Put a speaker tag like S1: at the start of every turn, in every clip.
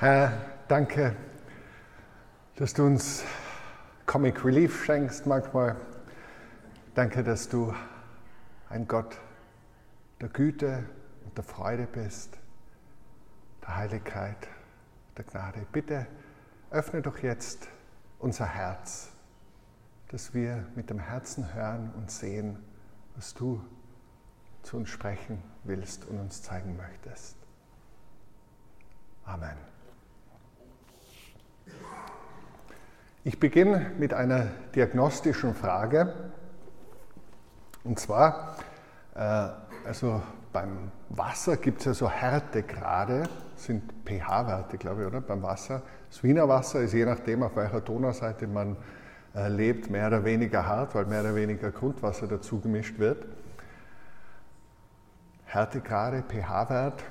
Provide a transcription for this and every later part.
S1: Herr, danke, dass du uns Comic Relief schenkst manchmal. Danke, dass du ein Gott der Güte und der Freude bist, der Heiligkeit, der Gnade. Bitte öffne doch jetzt unser Herz, dass wir mit dem Herzen hören und sehen, was du zu uns sprechen willst und uns zeigen möchtest. Amen. Ich beginne mit einer diagnostischen Frage. Und zwar, äh, also beim Wasser gibt es ja so Härtegrade, sind pH-Werte, glaube ich, oder? Beim Wasser. Das Wiener Wasser ist je nachdem, auf welcher Donauseite man äh, lebt, mehr oder weniger hart, weil mehr oder weniger Grundwasser dazu gemischt wird. Härtegrade, pH-Wert.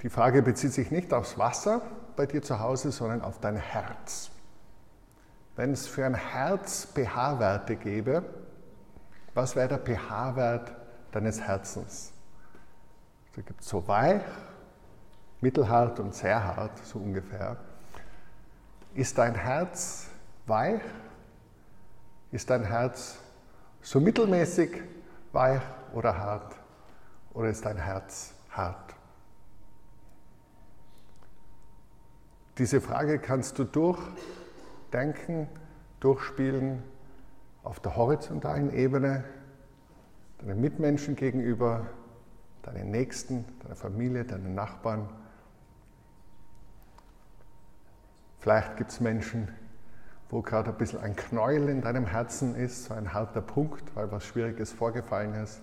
S1: Die Frage bezieht sich nicht aufs Wasser bei dir zu Hause, sondern auf dein Herz. Wenn es für ein Herz pH-Werte gäbe, was wäre der pH-Wert deines Herzens? Da gibt es so weich, mittelhart und sehr hart, so ungefähr. Ist dein Herz weich? Ist dein Herz so mittelmäßig weich oder hart? Oder ist dein Herz hart? Diese Frage kannst du durchdenken, durchspielen auf der horizontalen Ebene, deinen Mitmenschen gegenüber, deinen Nächsten, deiner Familie, deinen Nachbarn. Vielleicht gibt es Menschen, wo gerade ein bisschen ein Knäuel in deinem Herzen ist, so ein harter Punkt, weil was Schwieriges vorgefallen ist.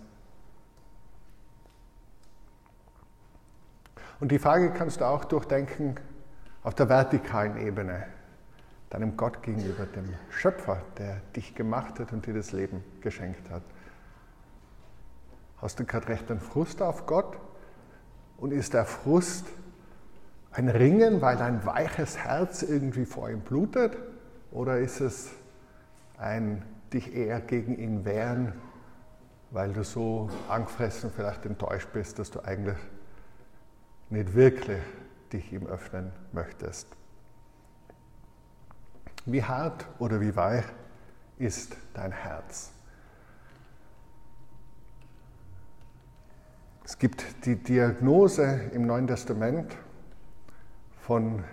S1: Und die Frage kannst du auch durchdenken auf der vertikalen Ebene, deinem Gott gegenüber, dem Schöpfer, der dich gemacht hat und dir das Leben geschenkt hat. Hast du gerade recht einen Frust auf Gott? Und ist der Frust ein Ringen, weil dein weiches Herz irgendwie vor ihm blutet? Oder ist es ein dich eher gegen ihn wehren, weil du so angefressen vielleicht enttäuscht bist, dass du eigentlich nicht wirklich dich ihm öffnen möchtest. Wie hart oder wie weich ist dein Herz? Es gibt die Diagnose im Neuen Testament von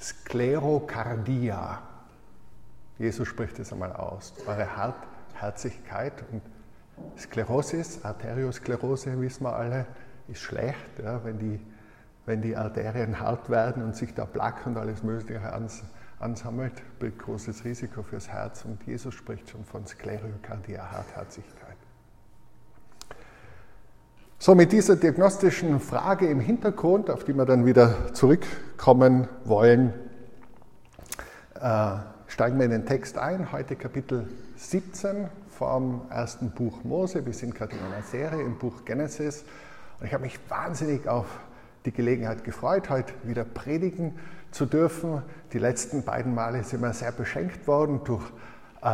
S1: Sklerokardia. Jesus spricht es einmal aus. Eure Hartherzigkeit und Sklerosis, Arteriosklerose, wissen wir alle, ist schlecht, ja, wenn, die, wenn die Arterien hart werden und sich da Plaque und alles Mögliche ans, ansammelt, großes Risiko fürs Herz. Und Jesus spricht schon von Sklerokardia, Hartherzigkeit. So, mit dieser diagnostischen Frage im Hintergrund, auf die wir dann wieder zurückkommen wollen, äh, steigen wir in den Text ein. Heute Kapitel 17 vom ersten Buch Mose. Wir sind gerade in einer Serie im Buch Genesis. Und ich habe mich wahnsinnig auf die Gelegenheit gefreut, heute wieder predigen zu dürfen. Die letzten beiden Male sind wir sehr beschenkt worden durch äh,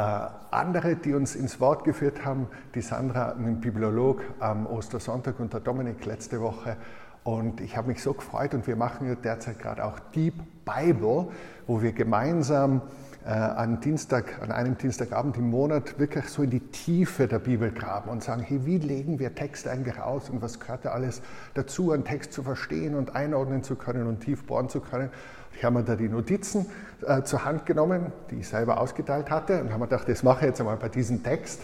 S1: andere, die uns ins Wort geführt haben. Die Sandra, ein Bibliolog am Ostersonntag und der Dominik letzte Woche. Und ich habe mich so gefreut und wir machen ja derzeit gerade auch Deep Bible, wo wir gemeinsam an, Dienstag, an einem Dienstagabend im Monat wirklich so in die Tiefe der Bibel graben und sagen, hey, wie legen wir Text eigentlich aus und was gehört da alles dazu, einen Text zu verstehen und einordnen zu können und tief bohren zu können. Ich habe mir da die Notizen äh, zur Hand genommen, die ich selber ausgeteilt hatte und habe mir gedacht, das mache ich jetzt einmal bei diesem Text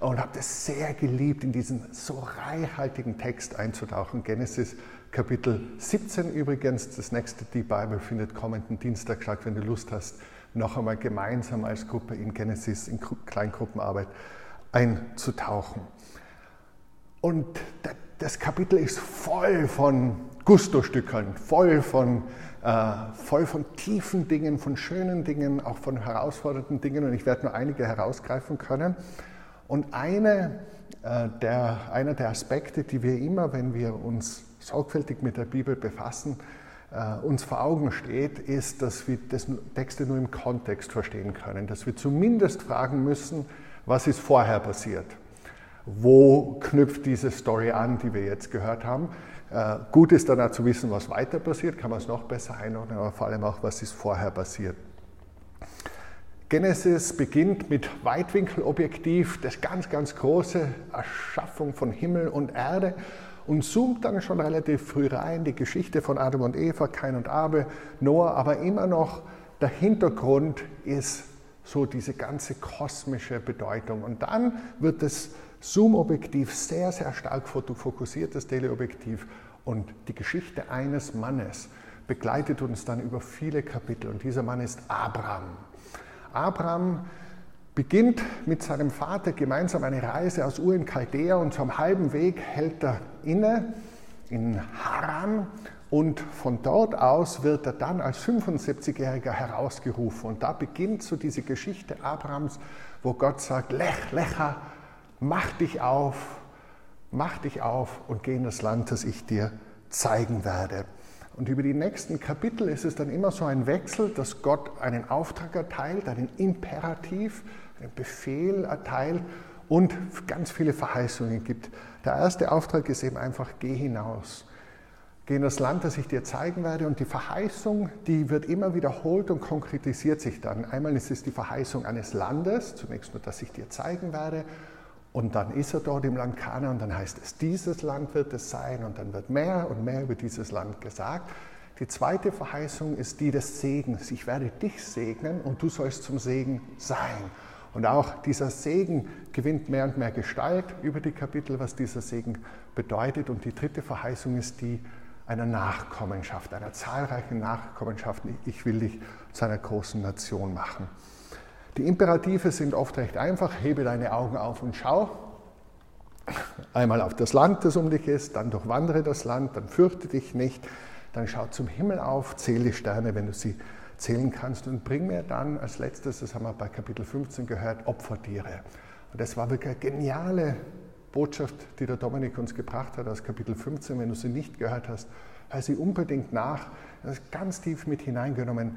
S1: und habe das sehr geliebt, in diesen so reichhaltigen Text einzutauchen. Genesis Kapitel 17 übrigens, das nächste Deep Bible findet kommenden Dienstag statt, wenn du Lust hast, noch einmal gemeinsam als Gruppe in Genesis, in Kleingruppenarbeit einzutauchen. Und das Kapitel ist voll von Gusto-Stückeln, voll von, äh, voll von tiefen Dingen, von schönen Dingen, auch von herausfordernden Dingen. Und ich werde nur einige herausgreifen können. Und eine, äh, der, einer der Aspekte, die wir immer, wenn wir uns sorgfältig mit der Bibel befassen, uns vor Augen steht, ist, dass wir Texte nur im Kontext verstehen können, dass wir zumindest fragen müssen, was ist vorher passiert. wo knüpft diese Story an, die wir jetzt gehört haben. Äh, gut ist dann auch zu wissen, was weiter passiert, kann man es noch besser einordnen, aber vor allem auch, was ist vorher passiert. Genesis beginnt mit Weitwinkelobjektiv, das ganz, ganz große Erschaffung von Himmel und Erde und zoomt dann schon relativ früh rein, die Geschichte von Adam und Eva, Kain und Abel, Noah, aber immer noch der Hintergrund ist so diese ganze kosmische Bedeutung. Und dann wird das Zoom-Objektiv sehr, sehr stark fokussiert, das Teleobjektiv. Und die Geschichte eines Mannes begleitet uns dann über viele Kapitel. Und dieser Mann ist Abraham. Abraham beginnt mit seinem Vater gemeinsam eine Reise aus Ur in Chaldea und zum halben Weg hält er inne in Haran und von dort aus wird er dann als 75-Jähriger herausgerufen. Und da beginnt so diese Geschichte Abrahams, wo Gott sagt, Lech, Lecha, mach dich auf, mach dich auf und geh in das Land, das ich dir zeigen werde. Und über die nächsten Kapitel ist es dann immer so ein Wechsel, dass Gott einen Auftrag erteilt, einen Imperativ, Befehl erteilt und ganz viele Verheißungen gibt. Der erste Auftrag ist eben einfach, geh hinaus. Geh in das Land, das ich dir zeigen werde. Und die Verheißung, die wird immer wiederholt und konkretisiert sich dann. Einmal ist es die Verheißung eines Landes, zunächst nur, dass ich dir zeigen werde. Und dann ist er dort im Land Kana und dann heißt es, dieses Land wird es sein und dann wird mehr und mehr über dieses Land gesagt. Die zweite Verheißung ist die des Segens. Ich werde dich segnen und du sollst zum Segen sein. Und auch dieser Segen gewinnt mehr und mehr Gestalt über die Kapitel, was dieser Segen bedeutet. Und die dritte Verheißung ist die einer Nachkommenschaft, einer zahlreichen Nachkommenschaft. Ich will dich zu einer großen Nation machen. Die Imperative sind oft recht einfach. Hebe deine Augen auf und schau. Einmal auf das Land, das um dich ist, dann durchwandere das Land, dann fürchte dich nicht, dann schau zum Himmel auf, zähle die Sterne, wenn du sie zählen kannst und bring mir dann als letztes, das haben wir bei Kapitel 15 gehört, Opfertiere. Und das war wirklich eine geniale Botschaft, die der Dominik uns gebracht hat aus Kapitel 15. Wenn du sie nicht gehört hast, hör sie unbedingt nach. Das ist ganz tief mit hineingenommen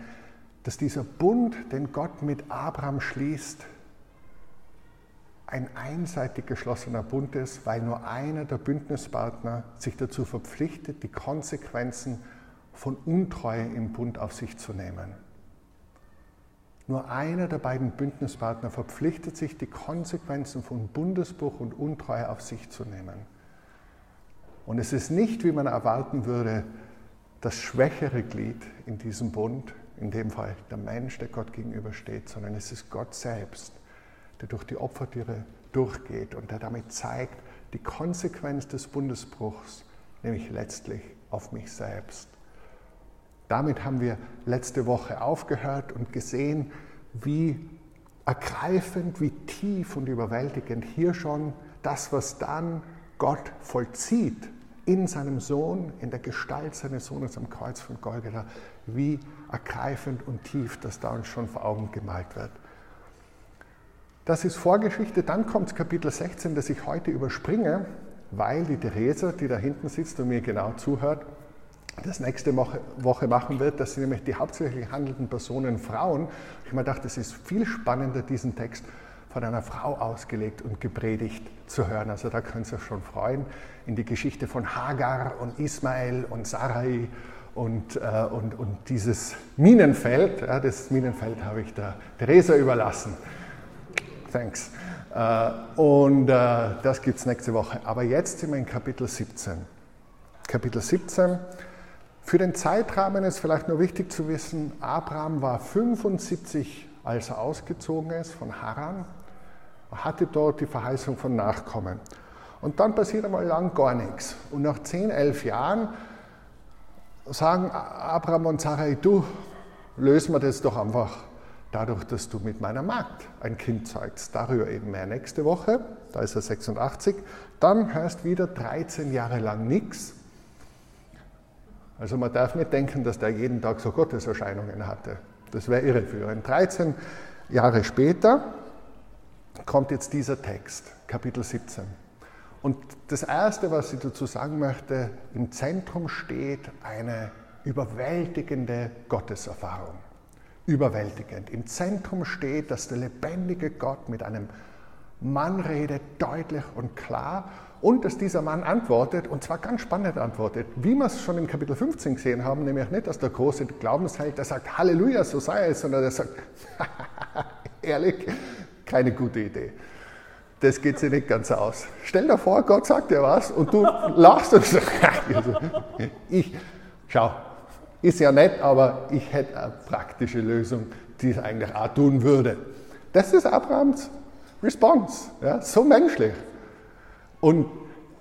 S1: dass dieser Bund, den Gott mit Abraham schließt, ein einseitig geschlossener Bund ist, weil nur einer der Bündnispartner sich dazu verpflichtet, die Konsequenzen von Untreue im Bund auf sich zu nehmen. Nur einer der beiden Bündnispartner verpflichtet sich, die Konsequenzen von Bundesbruch und Untreue auf sich zu nehmen. Und es ist nicht, wie man erwarten würde, das schwächere Glied in diesem Bund, in dem Fall der Mensch, der Gott gegenübersteht, sondern es ist Gott selbst, der durch die Opfertiere durchgeht und der damit zeigt, die Konsequenz des Bundesbruchs, nämlich letztlich auf mich selbst. Damit haben wir letzte Woche aufgehört und gesehen, wie ergreifend, wie tief und überwältigend hier schon das, was dann Gott vollzieht in seinem Sohn, in der Gestalt seines Sohnes am Kreuz von Golgatha, wie ergreifend und tief das da uns schon vor Augen gemalt wird. Das ist Vorgeschichte, dann kommt Kapitel 16, das ich heute überspringe, weil die Theresa, die da hinten sitzt und mir genau zuhört, das nächste Woche machen wird. Das sind nämlich die hauptsächlich handelnden Personen Frauen. Ich habe mir gedacht, es ist viel spannender, diesen Text von einer Frau ausgelegt und gepredigt zu hören. Also da könnt ihr euch schon freuen in die Geschichte von Hagar und Ismael und Sarai und, äh, und, und dieses Minenfeld, ja, das Minenfeld habe ich der Theresa überlassen. Thanks. Äh, und äh, das gibt es nächste Woche. Aber jetzt sind wir in Kapitel 17. Kapitel 17. Für den Zeitrahmen ist vielleicht nur wichtig zu wissen, Abraham war 75, als er ausgezogen ist von Haran. Er hatte dort die Verheißung von Nachkommen. Und dann passiert einmal lang gar nichts. Und nach 10, 11 Jahren sagen Abraham und Sarai, du, lösen wir das doch einfach dadurch, dass du mit meiner Magd ein Kind zeugst. Darüber eben mehr nächste Woche, da ist er 86. Dann hörst wieder 13 Jahre lang nichts. Also man darf nicht denken, dass der jeden Tag so Gotteserscheinungen hatte. Das wäre irreführend. 13 Jahre später kommt jetzt dieser Text, Kapitel 17. Und das Erste, was ich dazu sagen möchte, im Zentrum steht eine überwältigende Gotteserfahrung. Überwältigend. Im Zentrum steht, dass der lebendige Gott mit einem Mann redet deutlich und klar und dass dieser Mann antwortet, und zwar ganz spannend antwortet, wie wir es schon in Kapitel 15 gesehen haben, nämlich nicht, dass der große Glaubensheld, der sagt, Halleluja, so sei es, sondern der sagt, ehrlich, keine gute Idee. Das geht sich nicht ganz aus. Stell dir vor, Gott sagt dir was und du lachst und sagst, ich, schau, ist ja nett, aber ich hätte eine praktische Lösung, die es eigentlich auch tun würde. Das ist Abrahams Response, ja, so menschlich. Und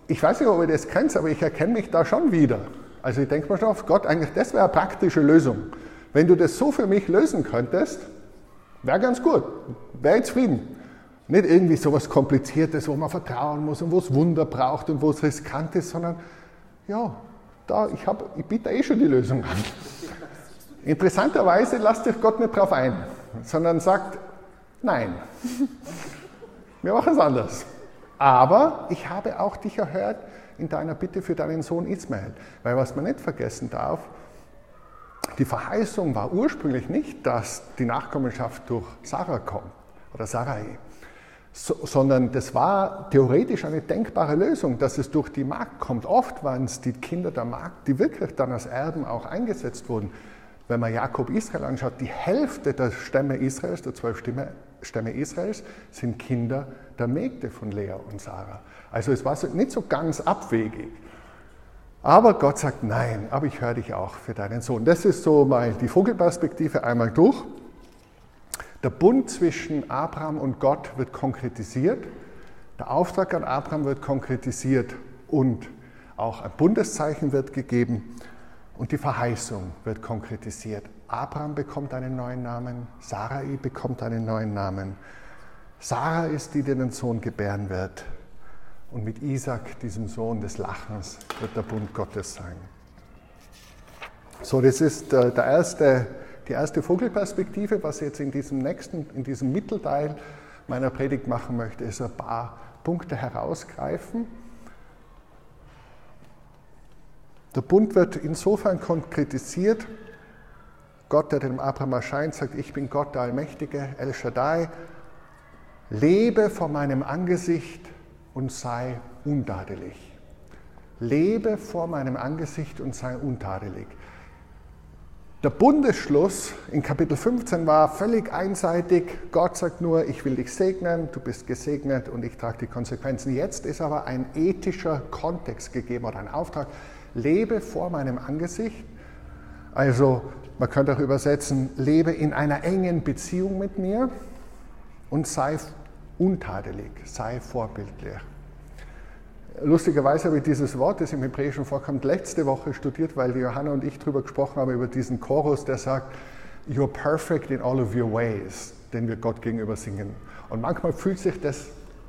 S1: ich weiß nicht, ob ihr das kennt, aber ich erkenne mich da schon wieder. Also ich denke mir schon auf Gott, eigentlich das wäre eine praktische Lösung. Wenn du das so für mich lösen könntest, wäre ganz gut, wäre ich zufrieden. Nicht irgendwie so etwas Kompliziertes, wo man vertrauen muss und wo es Wunder braucht und wo es riskant ist, sondern ja, da, ich, hab, ich biete eh schon die Lösung an. Interessanterweise lasst sich Gott nicht darauf ein, sondern sagt, nein, wir machen es anders. Aber ich habe auch dich erhört in deiner Bitte für deinen Sohn Ismael. Weil was man nicht vergessen darf, die Verheißung war ursprünglich nicht, dass die Nachkommenschaft durch Sarah kommt oder Sarai, so, sondern das war theoretisch eine denkbare Lösung, dass es durch die Magd kommt. Oft waren es die Kinder der Magd, die wirklich dann als Erben auch eingesetzt wurden. Wenn man Jakob Israel anschaut, die Hälfte der Stämme Israels, der zwölf Stämme, Stämme Israels, sind Kinder der Mägde von Lea und Sarah. Also es war nicht so ganz abwegig. Aber Gott sagt, nein, aber ich höre dich auch für deinen Sohn. Das ist so mal die Vogelperspektive einmal durch. Der Bund zwischen Abraham und Gott wird konkretisiert. Der Auftrag an Abraham wird konkretisiert und auch ein Bundeszeichen wird gegeben und die Verheißung wird konkretisiert. Abraham bekommt einen neuen Namen, Sarai bekommt einen neuen Namen. Sarah ist die, die den Sohn gebären wird. Und mit Isaac, diesem Sohn des Lachens, wird der Bund Gottes sein. So, das ist äh, der erste, die erste Vogelperspektive. Was ich jetzt in diesem nächsten, in diesem Mittelteil meiner Predigt machen möchte, ist ein paar Punkte herausgreifen. Der Bund wird insofern konkretisiert, Gott, der dem Abraham erscheint, sagt, ich bin Gott, der Allmächtige, El Shaddai, lebe vor meinem Angesicht und sei untadelig. Lebe vor meinem Angesicht und sei untadelig. Der Bundesschluss in Kapitel 15 war völlig einseitig. Gott sagt nur, ich will dich segnen, du bist gesegnet und ich trage die Konsequenzen. Jetzt ist aber ein ethischer Kontext gegeben oder ein Auftrag. Lebe vor meinem Angesicht. Also man könnte auch übersetzen, lebe in einer engen Beziehung mit mir und sei untadelig, sei vorbildlich. Lustigerweise habe ich dieses Wort, das im Hebräischen vorkommt, letzte Woche studiert, weil Johanna und ich darüber gesprochen haben, über diesen Chorus, der sagt, You're perfect in all of your ways, den wir Gott gegenüber singen. Und manchmal fühlt sich das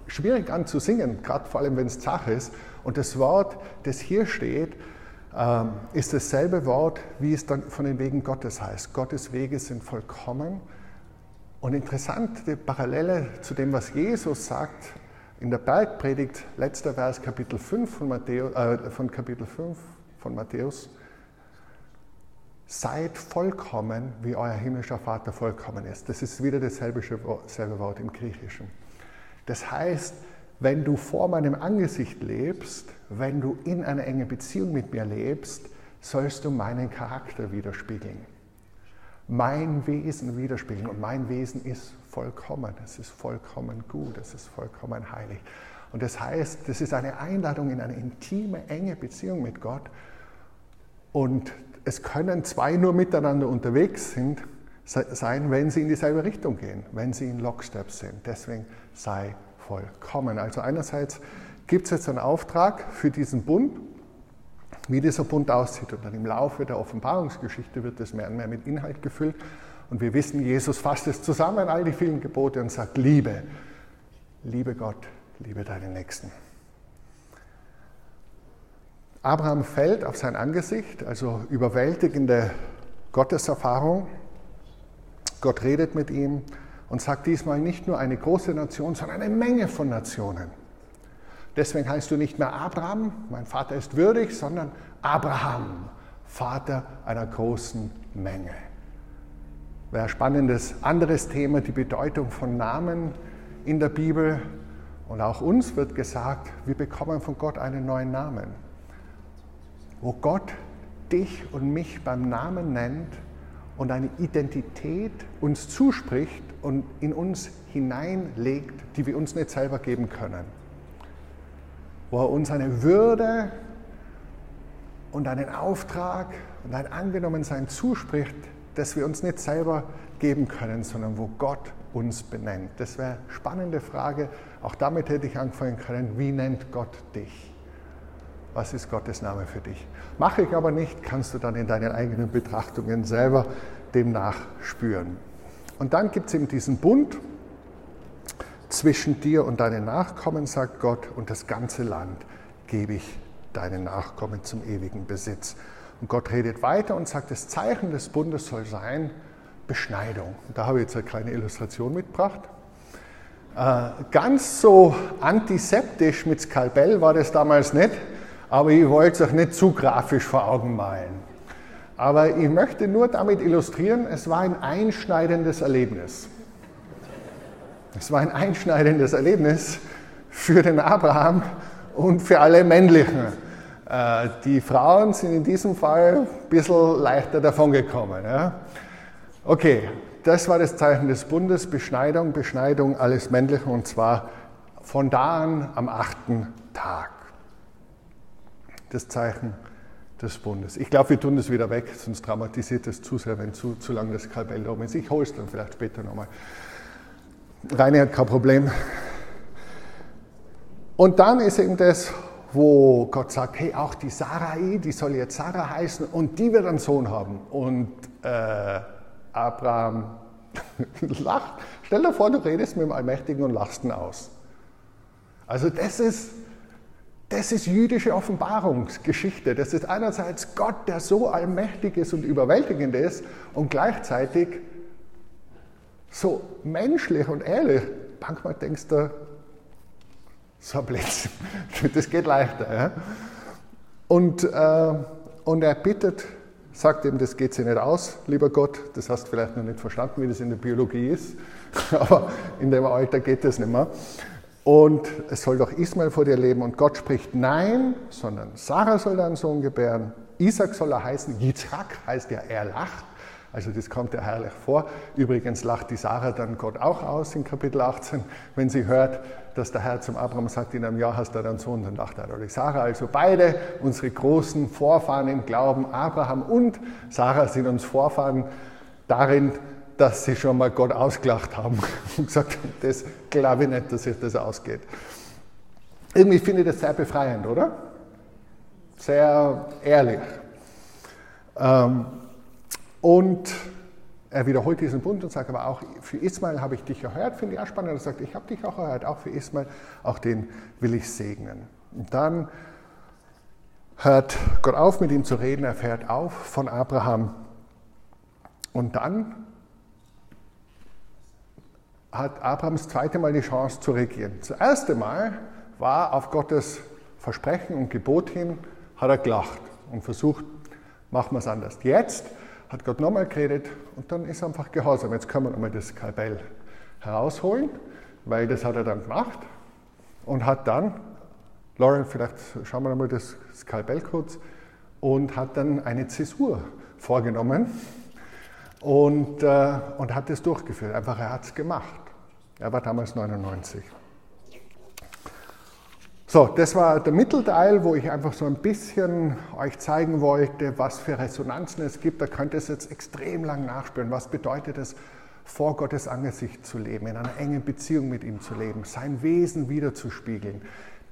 S1: schwierig an zu singen, gerade vor allem, wenn es zach ist. Und das Wort, das hier steht, ist dasselbe Wort, wie es dann von den Wegen Gottes heißt. Gottes Wege sind vollkommen und interessant, die Parallele zu dem, was Jesus sagt in der Bergpredigt, letzter Vers, Kapitel 5 von, Matthäus, äh, von Kapitel 5 von Matthäus. Seid vollkommen, wie euer himmlischer Vater vollkommen ist. Das ist wieder dasselbe selbe Wort im Griechischen. Das heißt, wenn du vor meinem Angesicht lebst, wenn du in einer engen Beziehung mit mir lebst, sollst du meinen Charakter widerspiegeln mein Wesen widerspiegeln. Und mein Wesen ist vollkommen, es ist vollkommen gut, es ist vollkommen heilig. Und das heißt, das ist eine Einladung in eine intime, enge Beziehung mit Gott. Und es können zwei nur miteinander unterwegs sind, sein, wenn sie in dieselbe Richtung gehen, wenn sie in Lockstep sind. Deswegen sei vollkommen. Also einerseits gibt es jetzt einen Auftrag für diesen Bund, wie dieser Bund aussieht. Und dann im Laufe der Offenbarungsgeschichte wird es mehr und mehr mit Inhalt gefüllt. Und wir wissen, Jesus fasst es zusammen, all die vielen Gebote, und sagt, liebe, liebe Gott, liebe deinen Nächsten. Abraham fällt auf sein Angesicht, also überwältigende Gotteserfahrung. Gott redet mit ihm und sagt diesmal nicht nur eine große Nation, sondern eine Menge von Nationen. Deswegen heißt du nicht mehr Abraham, mein Vater ist würdig, sondern Abraham, Vater einer großen Menge. Wäre ein spannendes anderes Thema, die Bedeutung von Namen in der Bibel. Und auch uns wird gesagt, wir bekommen von Gott einen neuen Namen. Wo Gott dich und mich beim Namen nennt und eine Identität uns zuspricht und in uns hineinlegt, die wir uns nicht selber geben können. Wo er uns eine Würde und einen Auftrag und ein Angenommensein zuspricht, das wir uns nicht selber geben können, sondern wo Gott uns benennt. Das wäre eine spannende Frage. Auch damit hätte ich anfangen können, wie nennt Gott dich? Was ist Gottes Name für dich? Mache ich aber nicht, kannst du dann in deinen eigenen Betrachtungen selber demnach spüren. Und dann gibt es eben diesen Bund zwischen dir und deinen Nachkommen, sagt Gott, und das ganze Land gebe ich deinen Nachkommen zum ewigen Besitz. Und Gott redet weiter und sagt, das Zeichen des Bundes soll sein Beschneidung. Und da habe ich jetzt eine kleine Illustration mitgebracht. Äh, ganz so antiseptisch mit Skalpell war das damals nicht, aber ich wollte es euch nicht zu grafisch vor Augen malen. Aber ich möchte nur damit illustrieren, es war ein einschneidendes Erlebnis. Es war ein einschneidendes Erlebnis für den Abraham und für alle männlichen. Äh, die Frauen sind in diesem Fall ein bisschen leichter davongekommen. Okay, das war das Zeichen des Bundes, Beschneidung, Beschneidung alles Männliche und zwar von da an am achten Tag. Das Zeichen des Bundes. Ich glaube, wir tun das wieder weg, sonst dramatisiert es zu sehr, wenn zu, zu lange das Kalbell oben ist. Ich hole es dann vielleicht später nochmal. Reine hat kein Problem. Und dann ist eben das, wo Gott sagt, hey, auch die Sarai, die soll jetzt Sarah heißen und die wird einen Sohn haben. Und äh, Abraham lacht. Stell dir vor, du redest mit dem Allmächtigen und lachst ihn aus. Also das ist, das ist jüdische Offenbarungsgeschichte. Das ist einerseits Gott, der so allmächtig ist und überwältigend ist und gleichzeitig so menschlich und ehrlich. Manchmal denkst du, so ein Blödsinn, das geht leichter. Ja? Und, äh, und er bittet sagt ihm, das geht sich nicht aus, lieber Gott. Das hast du vielleicht noch nicht verstanden, wie das in der Biologie ist, aber in dem Alter geht das nicht mehr. Und es soll doch Ismael vor dir leben. Und Gott spricht nein, sondern Sarah soll einen Sohn gebären. Isaac soll er heißen. Yitzhak heißt ja, er lacht. Also das kommt ja herrlich vor. Übrigens lacht die Sarah dann Gott auch aus in Kapitel 18, wenn sie hört, dass der Herr zum Abraham sagt, in einem Jahr hast du einen Sohn, dann lacht er oder Sarah. Also beide, unsere großen Vorfahren im Glauben, Abraham und Sarah sind uns Vorfahren darin, dass sie schon mal Gott ausgelacht haben und gesagt haben, das glaube ich nicht, dass sich das ausgeht. Irgendwie finde ich das sehr befreiend, oder? Sehr ehrlich. Ähm, und er wiederholt diesen Bund und sagt aber auch, für Ismael habe ich dich erhört, finde ich auch spannend. Er sagt, ich habe dich auch erhört, auch für Ismael, auch den will ich segnen. Und dann hört Gott auf, mit ihm zu reden, er fährt auf von Abraham. Und dann hat Abraham das zweite Mal die Chance zu regieren. Das erste Mal war auf Gottes Versprechen und Gebot hin, hat er gelacht und versucht, machen wir es anders. Jetzt hat Gott nochmal geredet und dann ist einfach gehorsam. Jetzt können wir nochmal das Skalpell herausholen, weil das hat er dann gemacht und hat dann, Lauren, vielleicht schauen wir nochmal das Skalpell kurz, und hat dann eine Zäsur vorgenommen und, äh, und hat das durchgeführt. Einfach, er hat es gemacht. Er war damals 99. So, das war der Mittelteil, wo ich einfach so ein bisschen euch zeigen wollte, was für Resonanzen es gibt. Da könnt ihr es jetzt extrem lang nachspüren. Was bedeutet es, vor Gottes Angesicht zu leben, in einer engen Beziehung mit ihm zu leben, sein Wesen wiederzuspiegeln.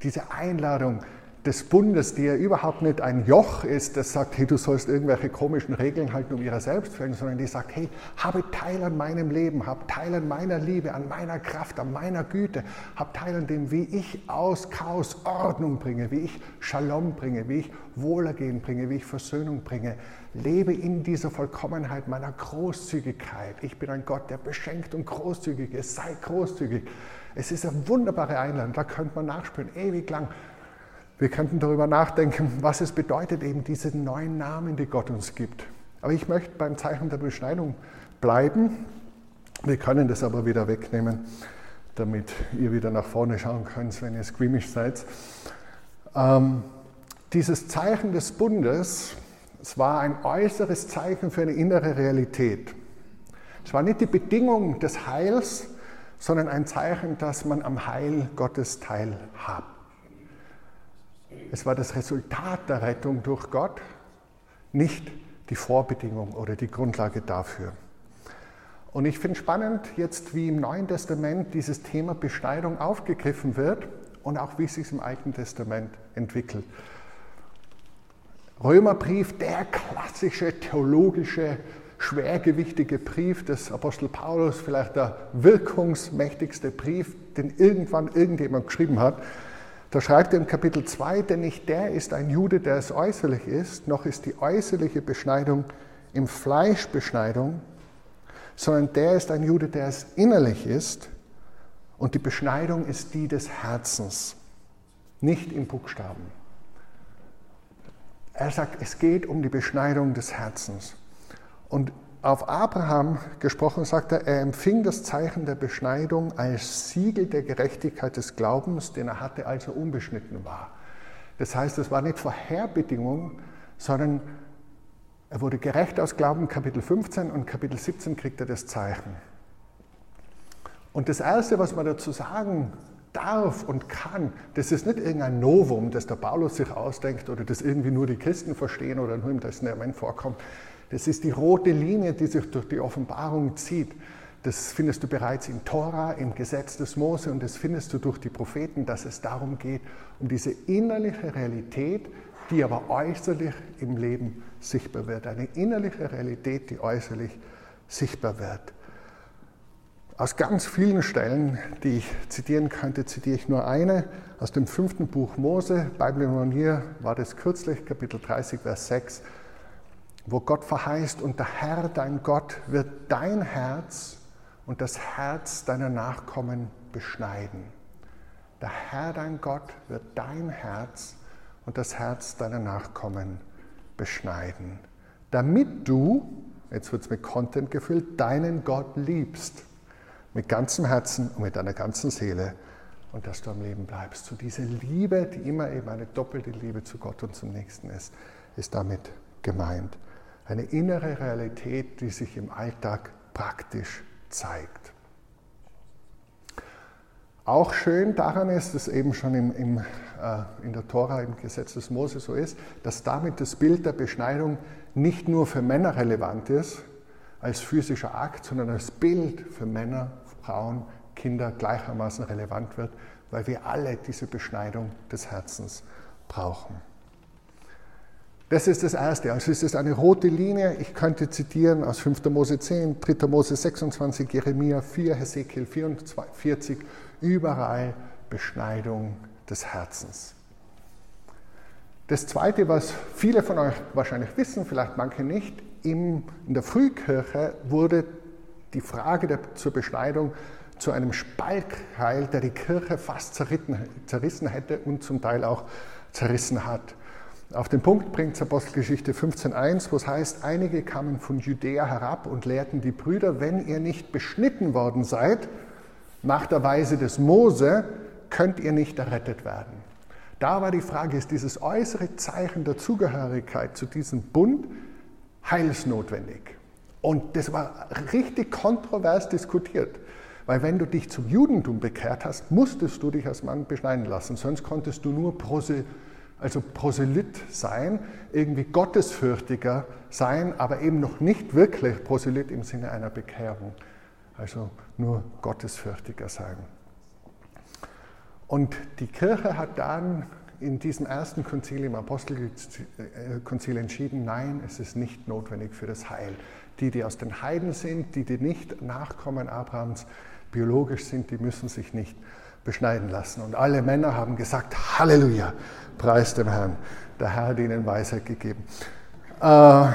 S1: Diese Einladung, des Bundes, die ja überhaupt nicht ein Joch ist, das sagt, hey, du sollst irgendwelche komischen Regeln halten um ihrer selbst willen, sondern die sagt, hey, habe Teil an meinem Leben, hab Teil an meiner Liebe, an meiner Kraft, an meiner Güte, hab Teil an dem, wie ich aus Chaos Ordnung bringe, wie ich Shalom bringe, wie ich Wohlergehen bringe, wie ich Versöhnung bringe. Lebe in dieser Vollkommenheit meiner Großzügigkeit. Ich bin ein Gott, der beschenkt und großzügig ist. Sei großzügig. Es ist eine wunderbare Einladung, da könnte man nachspüren, ewig lang. Wir könnten darüber nachdenken, was es bedeutet, eben diese neuen Namen, die Gott uns gibt. Aber ich möchte beim Zeichen der Beschneidung bleiben. Wir können das aber wieder wegnehmen. damit ihr wieder nach vorne schauen könnt, wenn ihr squeamish seid. Ähm, dieses Zeichen des Bundes, es war ein äußeres Zeichen für eine innere Realität. Es war nicht die Bedingung des Heils, sondern ein Zeichen, dass man am Heil Gottes teilhat. Es war das Resultat der Rettung durch Gott, nicht die Vorbedingung oder die Grundlage dafür. Und ich finde spannend jetzt, wie im Neuen Testament dieses Thema Beschneidung aufgegriffen wird und auch wie es sich im Alten Testament entwickelt. Römerbrief, der klassische theologische, schwergewichtige Brief des Apostel Paulus, vielleicht der wirkungsmächtigste Brief, den irgendwann irgendjemand geschrieben hat. Da schreibt er im Kapitel 2, denn nicht der ist ein Jude, der es äußerlich ist, noch ist die äußerliche Beschneidung im Fleisch Beschneidung, sondern der ist ein Jude, der es innerlich ist. Und die Beschneidung ist die des Herzens, nicht im Buchstaben. Er sagt, es geht um die Beschneidung des Herzens. Und auf Abraham gesprochen sagt er, er empfing das Zeichen der Beschneidung als Siegel der Gerechtigkeit des Glaubens, den er hatte, als er unbeschnitten war. Das heißt, es war nicht Vorherbedingung, sondern er wurde gerecht aus Glauben, Kapitel 15 und Kapitel 17 kriegt er das Zeichen. Und das Erste, was man dazu sagen darf und kann, das ist nicht irgendein Novum, das der Paulus sich ausdenkt oder das irgendwie nur die Christen verstehen oder nur im Testament vorkommt. Das ist die rote Linie, die sich durch die Offenbarung zieht. Das findest du bereits im Tora, im Gesetz des Mose und das findest du durch die Propheten, dass es darum geht, um diese innerliche Realität, die aber äußerlich im Leben sichtbar wird. Eine innerliche Realität, die äußerlich sichtbar wird. Aus ganz vielen Stellen, die ich zitieren könnte, zitiere ich nur eine aus dem fünften Buch Mose, Bible hier war das kürzlich, Kapitel 30, Vers 6, wo Gott verheißt, und der Herr, dein Gott, wird dein Herz und das Herz deiner Nachkommen beschneiden. Der Herr, dein Gott, wird dein Herz und das Herz deiner Nachkommen beschneiden, damit du, jetzt wird es mit Content gefüllt, deinen Gott liebst mit ganzem Herzen und mit deiner ganzen Seele und dass du am Leben bleibst. So diese Liebe, die immer eben eine doppelte Liebe zu Gott und zum Nächsten ist, ist damit gemeint. Eine innere Realität, die sich im Alltag praktisch zeigt. Auch schön daran ist, dass eben schon im, im, äh, in der Tora, im Gesetz des Mose so ist, dass damit das Bild der Beschneidung nicht nur für Männer relevant ist, als physischer Akt, sondern als Bild für Männer Frauen, Kinder gleichermaßen relevant wird, weil wir alle diese Beschneidung des Herzens brauchen. Das ist das Erste. Also es ist eine rote Linie. Ich könnte zitieren aus 5. Mose 10, 3. Mose 26, Jeremia 4, Hesekiel 44, überall Beschneidung des Herzens. Das Zweite, was viele von euch wahrscheinlich wissen, vielleicht manche nicht, in der Frühkirche wurde die Frage der, zur Beschneidung zu einem Spaltkeil, der die Kirche fast zerrissen hätte und zum Teil auch zerrissen hat. Auf den Punkt bringt Apostelgeschichte 15.1, wo es heißt, einige kamen von Judäa herab und lehrten die Brüder, wenn ihr nicht beschnitten worden seid, nach der Weise des Mose, könnt ihr nicht errettet werden. Da war die Frage, ist dieses äußere Zeichen der Zugehörigkeit zu diesem Bund heilsnotwendig? Und das war richtig kontrovers diskutiert. Weil wenn du dich zum Judentum bekehrt hast, musstest du dich als Mann beschneiden lassen. Sonst konntest du nur Prosel, also Proselyt sein, irgendwie Gottesfürchtiger sein, aber eben noch nicht wirklich Proselyt im Sinne einer Bekehrung. Also nur Gottesfürchtiger sein. Und die Kirche hat dann in diesem ersten Konzil, im Apostelkonzil entschieden, nein, es ist nicht notwendig für das Heil die, die aus den Heiden sind, die, die nicht Nachkommen Abrahams biologisch sind, die müssen sich nicht beschneiden lassen. Und alle Männer haben gesagt, Halleluja, preis dem Herrn. Der Herr hat ihnen Weisheit gegeben. Äh,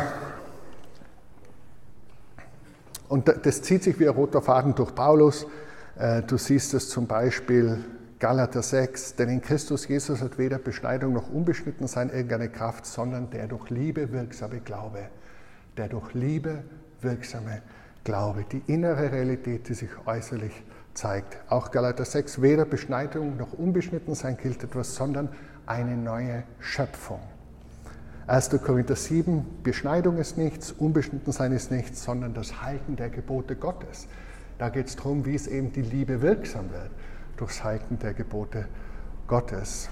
S1: und das zieht sich wie ein roter Faden durch Paulus. Äh, du siehst es zum Beispiel Galater 6, denn in Christus Jesus hat weder Beschneidung noch Unbeschnittensein irgendeine Kraft, sondern der durch Liebe wirksame Glaube der durch Liebe wirksame Glaube, die innere Realität, die sich äußerlich zeigt. Auch Galater 6, weder Beschneidung noch Unbeschnittensein gilt etwas, sondern eine neue Schöpfung. 1. Korinther 7, Beschneidung ist nichts, Unbeschnittensein ist nichts, sondern das Halten der Gebote Gottes. Da geht es darum, wie es eben die Liebe wirksam wird, durchs Halten der Gebote Gottes.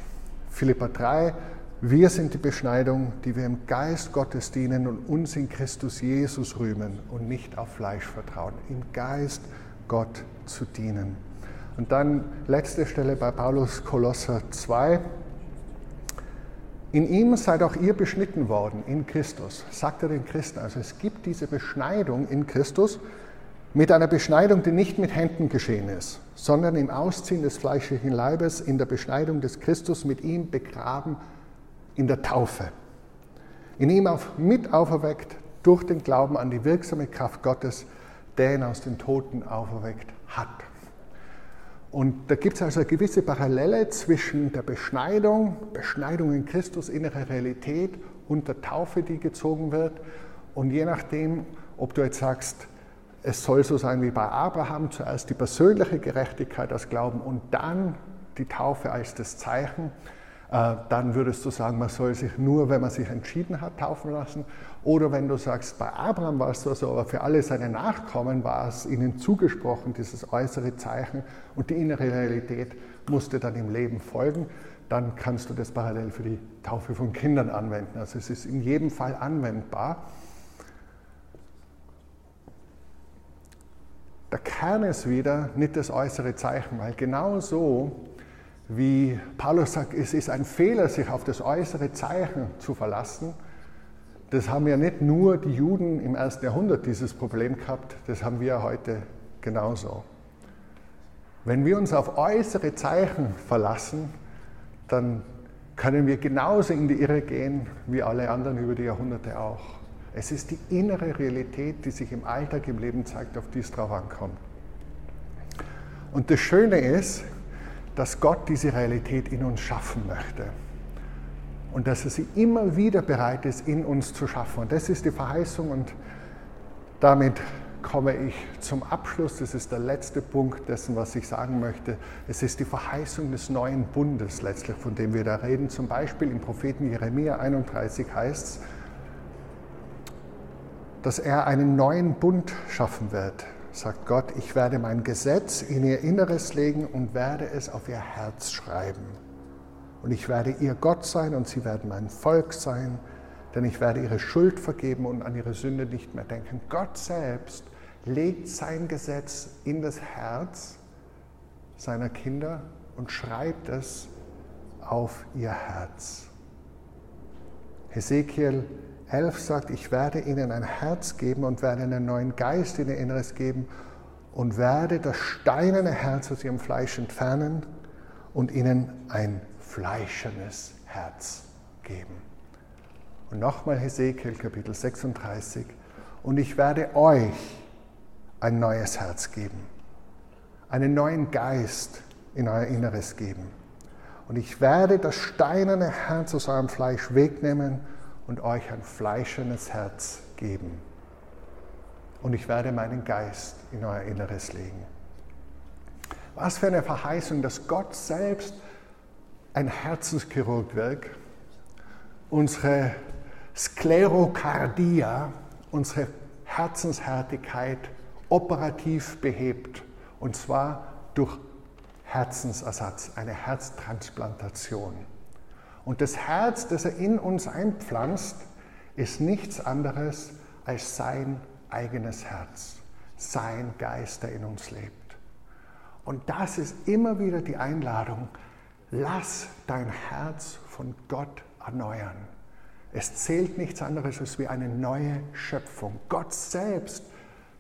S1: Philippa 3, wir sind die Beschneidung, die wir im Geist Gottes dienen und uns in Christus Jesus rühmen und nicht auf Fleisch vertrauen. Im Geist Gott zu dienen. Und dann letzte Stelle bei Paulus Kolosser 2. In ihm seid auch ihr beschnitten worden, in Christus, sagt er den Christen. Also es gibt diese Beschneidung in Christus mit einer Beschneidung, die nicht mit Händen geschehen ist, sondern im Ausziehen des fleischlichen Leibes, in der Beschneidung des Christus mit ihm begraben in der Taufe. In ihm auf, mit auferweckt durch den Glauben an die wirksame Kraft Gottes, der ihn aus den Toten auferweckt hat. Und da gibt es also eine gewisse Parallele zwischen der Beschneidung, Beschneidung in Christus, innere Realität und der Taufe, die gezogen wird. Und je nachdem, ob du jetzt sagst, es soll so sein wie bei Abraham, zuerst die persönliche Gerechtigkeit als Glauben und dann die Taufe als das Zeichen, dann würdest du sagen, man soll sich nur, wenn man sich entschieden hat, taufen lassen. Oder wenn du sagst, bei Abraham war es so, aber für alle seine Nachkommen war es ihnen zugesprochen, dieses äußere Zeichen und die innere Realität musste dann im Leben folgen, dann kannst du das parallel für die Taufe von Kindern anwenden. Also es ist in jedem Fall anwendbar. Der Kern ist wieder nicht das äußere Zeichen, weil genau so wie Paulus sagt, es ist ein Fehler, sich auf das äußere Zeichen zu verlassen. Das haben ja nicht nur die Juden im ersten Jahrhundert dieses Problem gehabt, das haben wir heute genauso. Wenn wir uns auf äußere Zeichen verlassen, dann können wir genauso in die Irre gehen wie alle anderen über die Jahrhunderte auch. Es ist die innere Realität, die sich im Alltag, im Leben zeigt, auf die es drauf ankommt. Und das Schöne ist, dass Gott diese Realität in uns schaffen möchte. Und dass er sie immer wieder bereit ist, in uns zu schaffen. Und das ist die Verheißung und damit komme ich zum Abschluss. Das ist der letzte Punkt dessen, was ich sagen möchte. Es ist die Verheißung des neuen Bundes letztlich, von dem wir da reden. Zum Beispiel im Propheten Jeremia 31 heißt es, dass er einen neuen Bund schaffen wird sagt Gott, ich werde mein Gesetz in ihr Inneres legen und werde es auf ihr Herz schreiben. Und ich werde ihr Gott sein und sie werden mein Volk sein, denn ich werde ihre Schuld vergeben und an ihre Sünde nicht mehr denken. Gott selbst legt sein Gesetz in das Herz seiner Kinder und schreibt es auf ihr Herz. Hesekiel 11 sagt, ich werde ihnen ein Herz geben und werde einen neuen Geist in ihr Inneres geben und werde das steinerne Herz aus ihrem Fleisch entfernen und ihnen ein fleischernes Herz geben. Und nochmal Hesekiel Kapitel 36. Und ich werde euch ein neues Herz geben, einen neuen Geist in euer Inneres geben. Und ich werde das steinerne Herz aus eurem Fleisch wegnehmen und euch ein fleischernes Herz geben. Und ich werde meinen Geist in euer Inneres legen. Was für eine Verheißung, dass Gott selbst ein Herzenschirurg wirkt, unsere Sklerokardia, unsere Herzenshärtigkeit operativ behebt. Und zwar durch Herzensersatz, eine Herztransplantation. Und das Herz, das er in uns einpflanzt, ist nichts anderes als sein eigenes Herz, sein Geist, der in uns lebt. Und das ist immer wieder die Einladung, lass dein Herz von Gott erneuern. Es zählt nichts anderes als wie eine neue Schöpfung. Gott selbst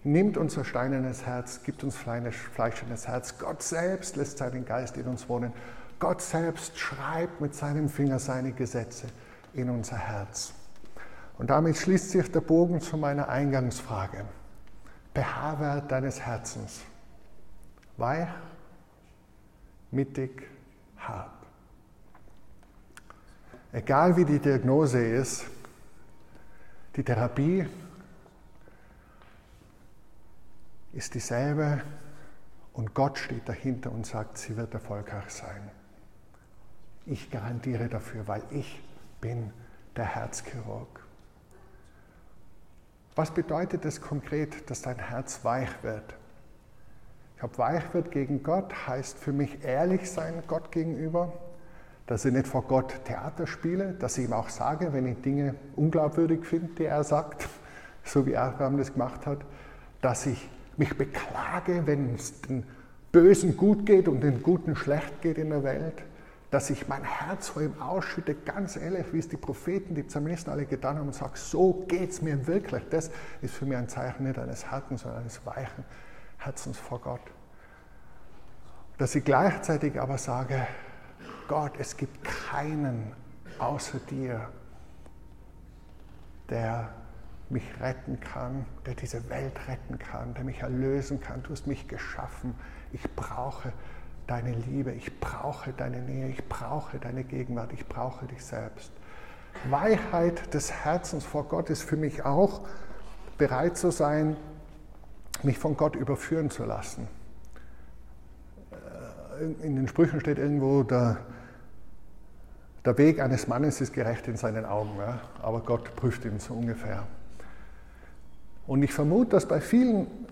S1: nimmt unser steinernes Herz, gibt uns fleischernes Herz. Gott selbst lässt seinen Geist in uns wohnen Gott selbst schreibt mit seinem Finger seine Gesetze in unser Herz. Und damit schließt sich der Bogen zu meiner Eingangsfrage. Behaarwert deines Herzens. Weich, mittig, hart. Egal wie die Diagnose ist, die Therapie ist dieselbe Und Gott steht dahinter und sagt, sie wird erfolgreich sein. Ich garantiere dafür, weil ich bin der Herzchirurg. Was bedeutet es konkret, dass dein Herz weich wird? Ich habe weich wird gegen Gott, heißt für mich ehrlich sein Gott gegenüber, dass ich nicht vor Gott Theater spiele, dass ich ihm auch sage, wenn ich Dinge unglaubwürdig finde, die er sagt, so wie Abraham das gemacht hat, dass ich mich beklage, wenn es den Bösen gut geht und den Guten schlecht geht in der Welt, dass ich mein Herz vor ihm ausschütte, ganz ehrlich, wie es die Propheten, die Psalmisten alle getan haben und sage, so geht es mir wirklich. Das ist für mich ein Zeichen nicht eines harten, sondern eines weichen Herzens vor Gott. Dass ich gleichzeitig aber sage, Gott, es gibt keinen außer dir, der mich retten kann, der diese Welt retten kann, der mich erlösen kann. Du hast mich geschaffen. Ich brauche deine Liebe, ich brauche deine Nähe, ich brauche deine Gegenwart, ich brauche dich selbst. Weichheit des Herzens vor Gott ist für mich auch bereit zu sein, mich von Gott überführen zu lassen. Äh, in den Sprüchen steht irgendwo, der, der Weg eines Mannes ist gerecht in seinen Augen, ja? aber Gott prüft ihn so ungefähr. Und ich vermute, dass bei vielen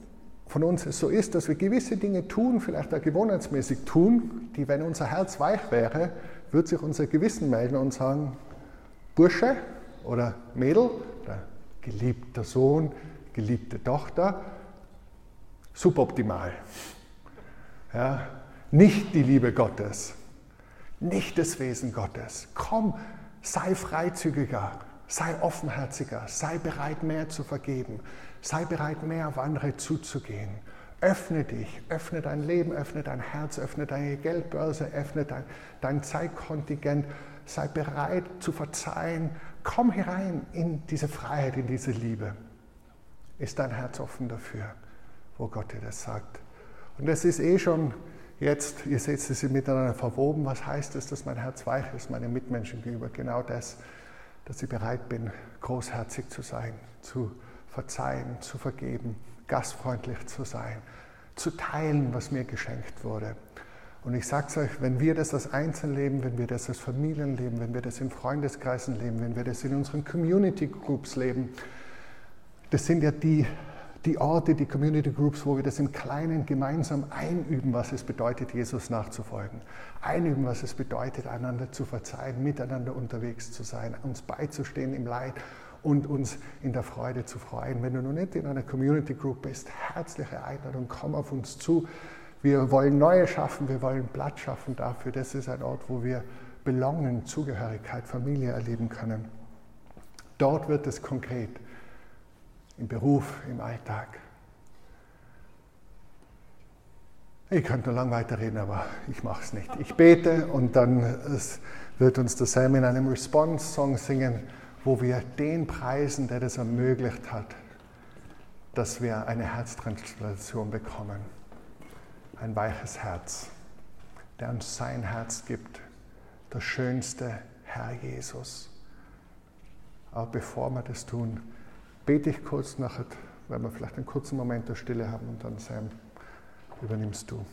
S1: von uns es so ist, dass wir gewisse Dinge tun, vielleicht auch gewohnheitsmäßig tun, die, wenn unser Herz weich wäre, wird sich unser Gewissen melden und sagen, Bursche oder Mädel oder geliebter Sohn, geliebte Tochter, suboptimal. Ja, nicht die Liebe Gottes, nicht das Wesen Gottes. Komm, sei freizügiger, sei offenherziger, sei bereit, mehr zu vergeben, Sei bereit, mehr auf andere zuzugehen. Öffne dich, öffne dein Leben, öffne dein Herz, öffne deine Geldbörse, öffne dein, dein Zeitkontingent. Sei bereit zu verzeihen. Komm herein in diese Freiheit, in diese Liebe. Ist dein Herz offen dafür, wo Gott dir das sagt? Und das ist eh schon jetzt, ihr seht, sie sind miteinander verwoben. Was heißt es, dass mein Herz weich ist, meinen Mitmenschen gegenüber? Genau das, dass ich bereit bin, großherzig zu sein, zu verzeihen, zu vergeben, gastfreundlich zu sein, zu teilen, was mir geschenkt wurde. Und ich sage es euch, wenn wir das als Einzelleben, wenn wir das als Familienleben, wenn wir das in Freundeskreisen leben, wenn wir das in unseren Community Groups leben, das sind ja die, die Orte, die Community Groups, wo wir das im Kleinen gemeinsam einüben, was es bedeutet, Jesus nachzufolgen. Einüben, was es bedeutet, einander zu verzeihen, miteinander unterwegs zu sein, uns beizustehen im Leid und uns in der Freude zu freuen. Wenn du noch nicht in einer Community Group bist, herzliche Einladung, komm auf uns zu. Wir wollen neue schaffen, wir wollen Platz schaffen dafür. Das ist ein Ort, wo wir Belongen, Zugehörigkeit, Familie erleben können. Dort wird es konkret, im Beruf, im Alltag. Ich könnte noch lange weiterreden, aber ich mache es nicht. Ich bete und dann wird uns der Sam in einem Response-Song singen wo wir den preisen, der das ermöglicht hat, dass wir eine Herztransplantation bekommen. Ein weiches Herz, der uns sein Herz gibt, das schönste Herr Jesus. Aber bevor wir das tun, bete ich kurz nachher, weil wir vielleicht einen kurzen Moment der Stille haben und dann Sam übernimmst du.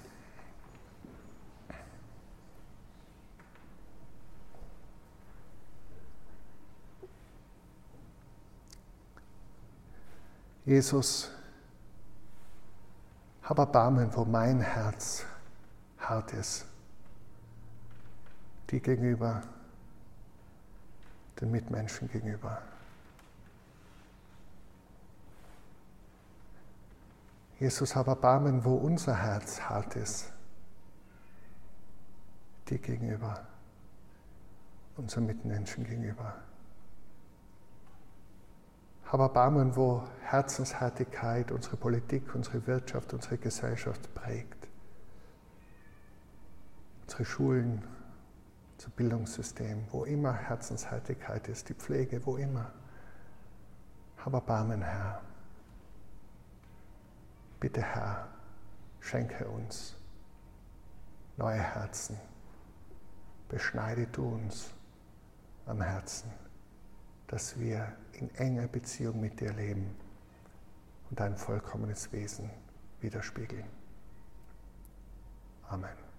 S1: Jesus, hab Erbarmen, wo mein Herz hart ist, die gegenüber, den Mitmenschen gegenüber. Jesus, hab Erbarmen, wo unser Herz hart ist, die gegenüber, unseren Mitmenschen gegenüber. Hab Erbarmen, wo Herzenshärtigkeit unsere Politik, unsere Wirtschaft, unsere Gesellschaft prägt. Unsere Schulen, unser Bildungssystem, wo immer Herzenshärtigkeit ist, die Pflege, wo immer. Hab Erbarmen, Herr. Bitte, Herr, schenke uns neue Herzen. Beschneide du uns am Herzen, dass wir in enger Beziehung mit dir leben und dein vollkommenes Wesen widerspiegeln. Amen.